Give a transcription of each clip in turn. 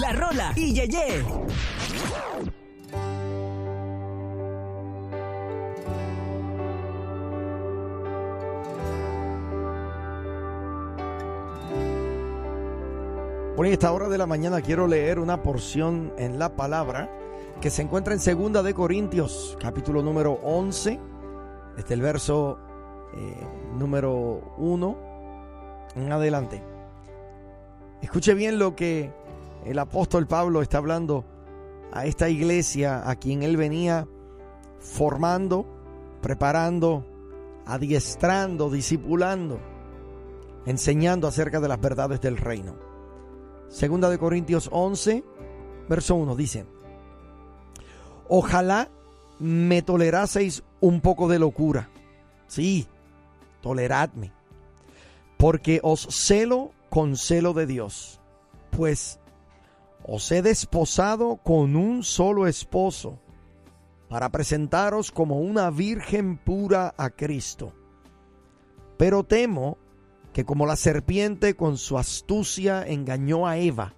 La Rola y Yeye. Por esta hora de la mañana quiero leer una porción en la palabra que se encuentra en Segunda de Corintios, capítulo número 11, desde el verso eh, número 1 en adelante. Escuche bien lo que el apóstol Pablo está hablando a esta iglesia a quien él venía formando, preparando, adiestrando, discipulando, enseñando acerca de las verdades del reino. Segunda de Corintios 11, verso 1 dice, Ojalá me toleraseis un poco de locura. Sí, toleradme. Porque os celo con celo de Dios. Pues os he desposado con un solo esposo para presentaros como una virgen pura a Cristo. Pero temo que como la serpiente con su astucia engañó a Eva,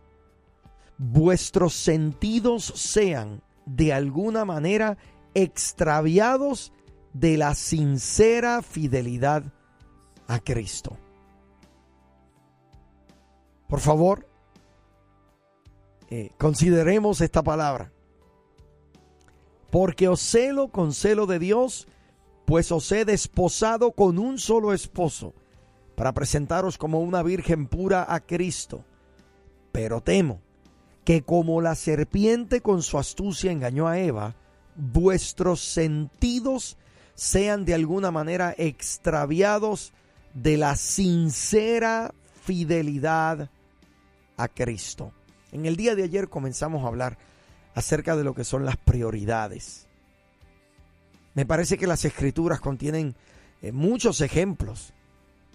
vuestros sentidos sean de alguna manera extraviados de la sincera fidelidad a Cristo. Por favor, eh, consideremos esta palabra. Porque os celo con celo de Dios, pues os he desposado con un solo esposo, para presentaros como una virgen pura a Cristo. Pero temo que como la serpiente con su astucia engañó a Eva, vuestros sentidos sean de alguna manera extraviados de la sincera fidelidad a Cristo. En el día de ayer comenzamos a hablar acerca de lo que son las prioridades. Me parece que las escrituras contienen eh, muchos ejemplos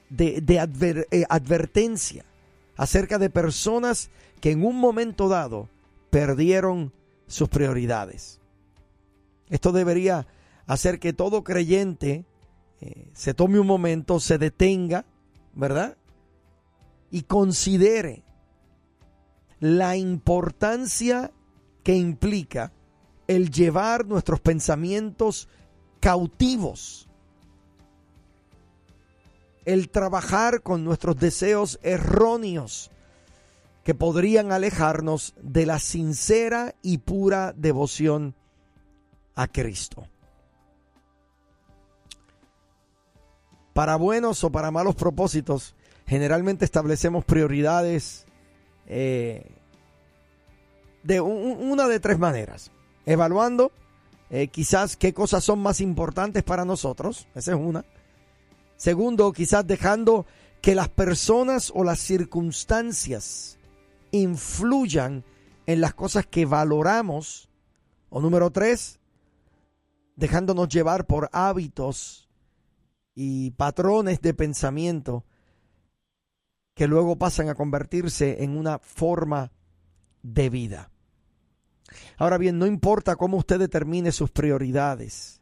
de, eh, advertencia acerca de personas que en un momento dado perdieron sus prioridades. Esto debería hacer que todo creyente eh, se tome un momento, se detenga, ¿verdad? Y considere la importancia que implica el llevar nuestros pensamientos cautivos, el trabajar con nuestros deseos erróneos que podrían alejarnos de la sincera y pura devoción a Cristo. Para buenos o para malos propósitos, generalmente establecemos prioridades eh, de una de tres maneras. Evaluando eh, quizás qué cosas son más importantes para nosotros, esa es una. Segundo, quizás dejando que las personas o las circunstancias influyan en las cosas que valoramos. O número tres, dejándonos llevar por hábitos y patrones de pensamiento que luego pasan a convertirse en una forma de vida. Ahora bien, no importa cómo usted determine sus prioridades,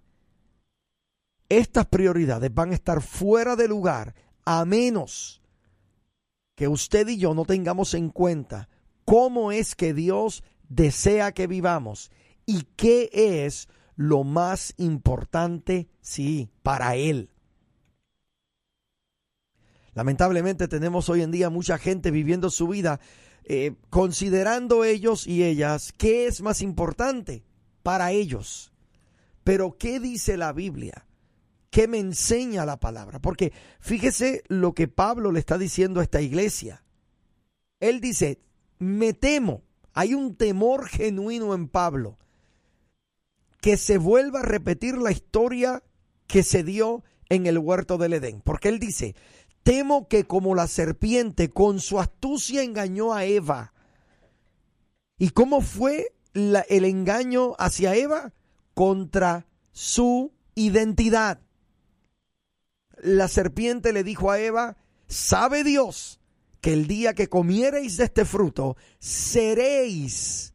estas prioridades van a estar fuera de lugar a menos que usted y yo no tengamos en cuenta cómo es que Dios desea que vivamos y qué es lo más importante, sí, para Él. Lamentablemente tenemos hoy en día mucha gente viviendo su vida eh, considerando ellos y ellas qué es más importante para ellos. Pero ¿qué dice la Biblia? ¿Qué me enseña la palabra? Porque fíjese lo que Pablo le está diciendo a esta iglesia. Él dice, me temo, hay un temor genuino en Pablo, que se vuelva a repetir la historia que se dio en el huerto del Edén. Porque él dice, Temo que como la serpiente con su astucia engañó a Eva. ¿Y cómo fue el engaño hacia Eva? Contra su identidad. La serpiente le dijo a Eva, sabe Dios que el día que comiereis de este fruto, seréis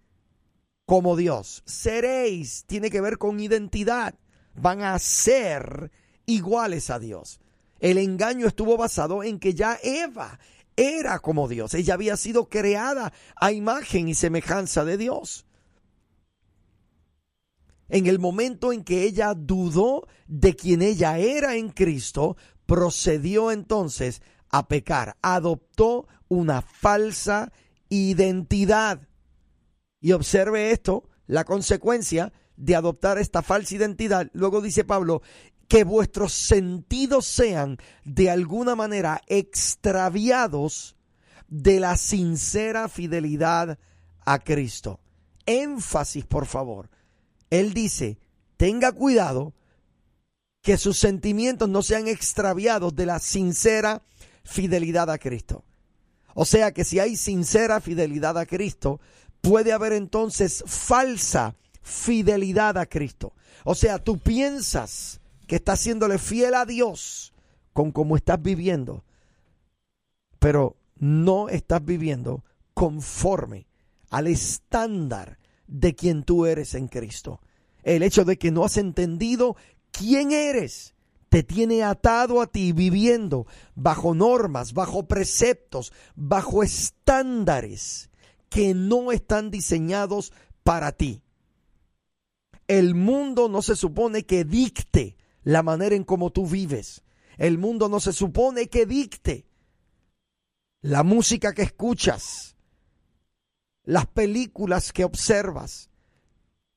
como Dios. Seréis, tiene que ver con identidad. Van a ser iguales a Dios. El engaño estuvo basado en que ya Eva era como Dios. Ella había sido creada a imagen y semejanza de Dios. En el momento en que ella dudó de quien ella era en Cristo, procedió entonces a pecar, adoptó una falsa identidad. Y observe esto, la consecuencia de adoptar esta falsa identidad. Luego dice Pablo, que vuestros sentidos sean de alguna manera extraviados de la sincera fidelidad a Cristo. Énfasis, por favor. Él dice, tenga cuidado que sus sentimientos no sean extraviados de la sincera fidelidad a Cristo. O sea que si hay sincera fidelidad a Cristo, puede haber entonces falsa fidelidad a Cristo. O sea, tú piensas que estás siéndole fiel a Dios con cómo estás viviendo, pero no estás viviendo conforme al estándar de quien tú eres en Cristo. El hecho de que no has entendido quién eres te tiene atado a ti viviendo bajo normas, bajo preceptos, bajo estándares que no están diseñados para ti. El mundo no se supone que dicte la manera en cómo tú vives. El mundo no se supone que dicte la música que escuchas, las películas que observas,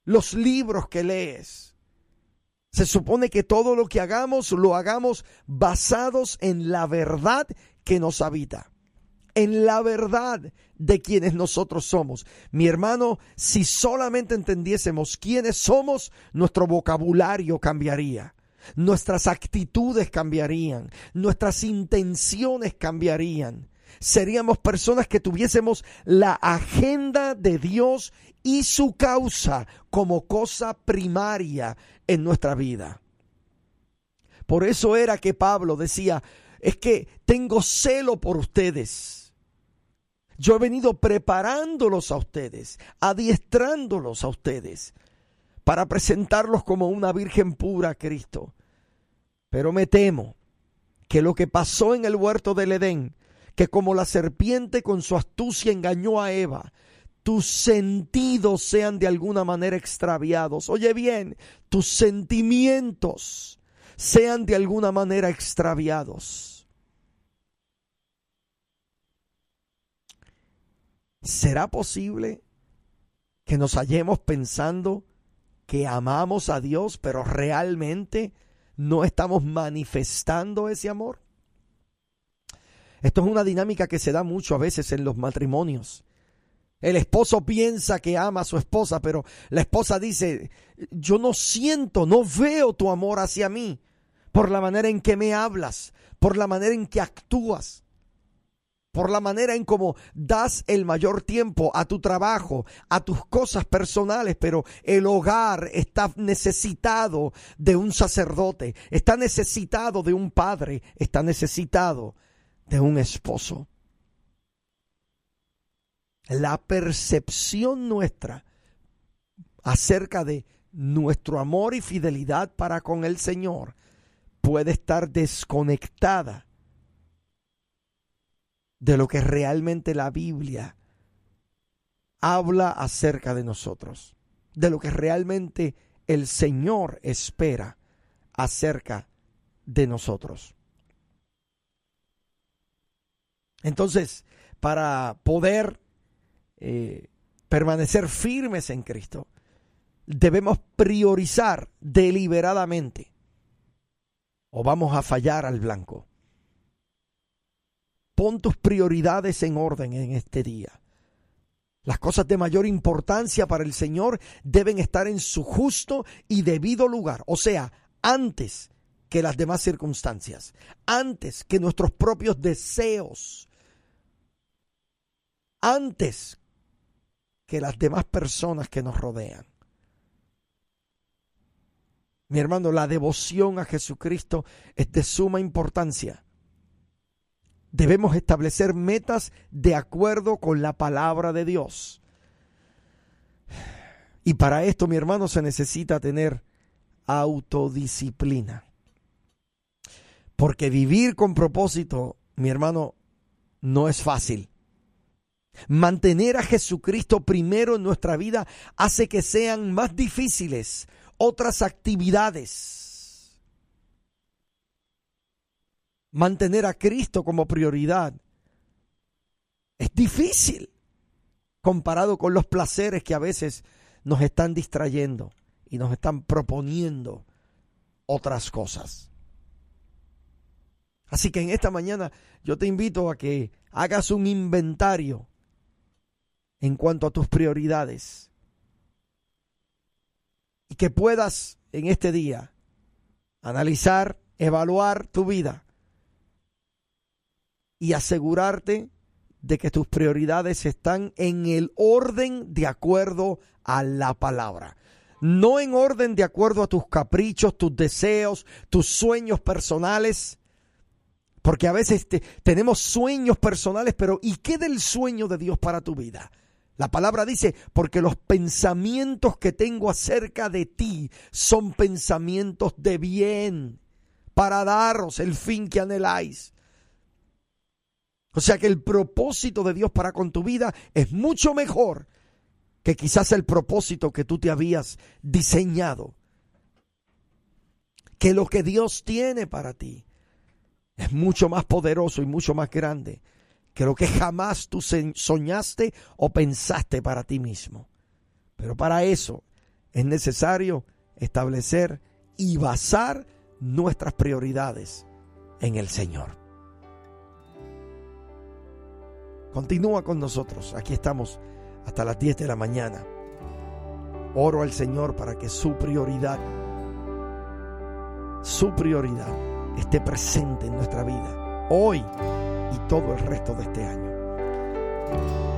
los libros que lees. Se supone que todo lo que hagamos lo hagamos basados en la verdad que nos habita, en la verdad de quienes nosotros somos. Mi hermano, si solamente entendiésemos quiénes somos, nuestro vocabulario cambiaría nuestras actitudes cambiarían, nuestras intenciones cambiarían. Seríamos personas que tuviésemos la agenda de Dios y su causa como cosa primaria en nuestra vida. Por eso era que Pablo decía, es que tengo celo por ustedes. Yo he venido preparándolos a ustedes, adiestrándolos a ustedes para presentarlos como una virgen pura a Cristo. Pero me temo que lo que pasó en el huerto del Edén, que como la serpiente con su astucia engañó a Eva, tus sentidos sean de alguna manera extraviados. Oye bien, tus sentimientos sean de alguna manera extraviados. ¿Será posible que nos hallemos pensando que amamos a Dios, pero realmente no estamos manifestando ese amor? Esto es una dinámica que se da mucho a veces en los matrimonios. El esposo piensa que ama a su esposa, pero la esposa dice, yo no siento, no veo tu amor hacia mí por la manera en que me hablas, por la manera en que actúas por la manera en cómo das el mayor tiempo a tu trabajo, a tus cosas personales, pero el hogar está necesitado de un sacerdote, está necesitado de un padre, está necesitado de un esposo. La percepción nuestra acerca de nuestro amor y fidelidad para con el Señor puede estar desconectada de lo que realmente la Biblia habla acerca de nosotros, de lo que realmente el Señor espera acerca de nosotros. Entonces, para poder eh, permanecer firmes en Cristo, debemos priorizar deliberadamente o vamos a fallar al blanco. Pon tus prioridades en orden en este día. Las cosas de mayor importancia para el Señor deben estar en su justo y debido lugar, o sea, antes que las demás circunstancias, antes que nuestros propios deseos, antes que las demás personas que nos rodean. Mi hermano, la devoción a Jesucristo es de suma importancia debemos establecer metas de acuerdo con la palabra de Dios. Y para esto, mi hermano, se necesita tener autodisciplina. Porque vivir con propósito, mi hermano, no es fácil. Mantener a Jesucristo primero en nuestra vida hace que sean más difíciles otras actividades. Mantener a Cristo como prioridad es difícil comparado con los placeres que a veces nos están distrayendo y nos están proponiendo otras cosas. Así que en esta mañana yo te invito a que hagas un inventario en cuanto a tus prioridades y que puedas en este día analizar, evaluar tu vida y asegurarte de que tus prioridades están en el orden de acuerdo a la palabra. No en orden de acuerdo a tus caprichos, tus deseos, tus sueños personales. Porque a veces tenemos sueños personales, pero ¿y qué del sueño de Dios para tu vida? La palabra dice, porque los pensamientos que tengo acerca de ti son pensamientos de bien, para daros el fin que anheláis. O sea que el propósito de Dios para con tu vida es mucho mejor que quizás el propósito que tú te habías diseñado. Que lo que Dios tiene para ti es mucho más poderoso y mucho más grande que lo que jamás tú soñaste o pensaste para ti mismo. Pero para eso es necesario establecer y basar nuestras prioridades en el Señor. Continúa con nosotros. Aquí estamos hasta las 10 de la mañana. Oro al Señor para que su prioridad, su prioridad esté presente en nuestra vida hoy y todo el resto de este año.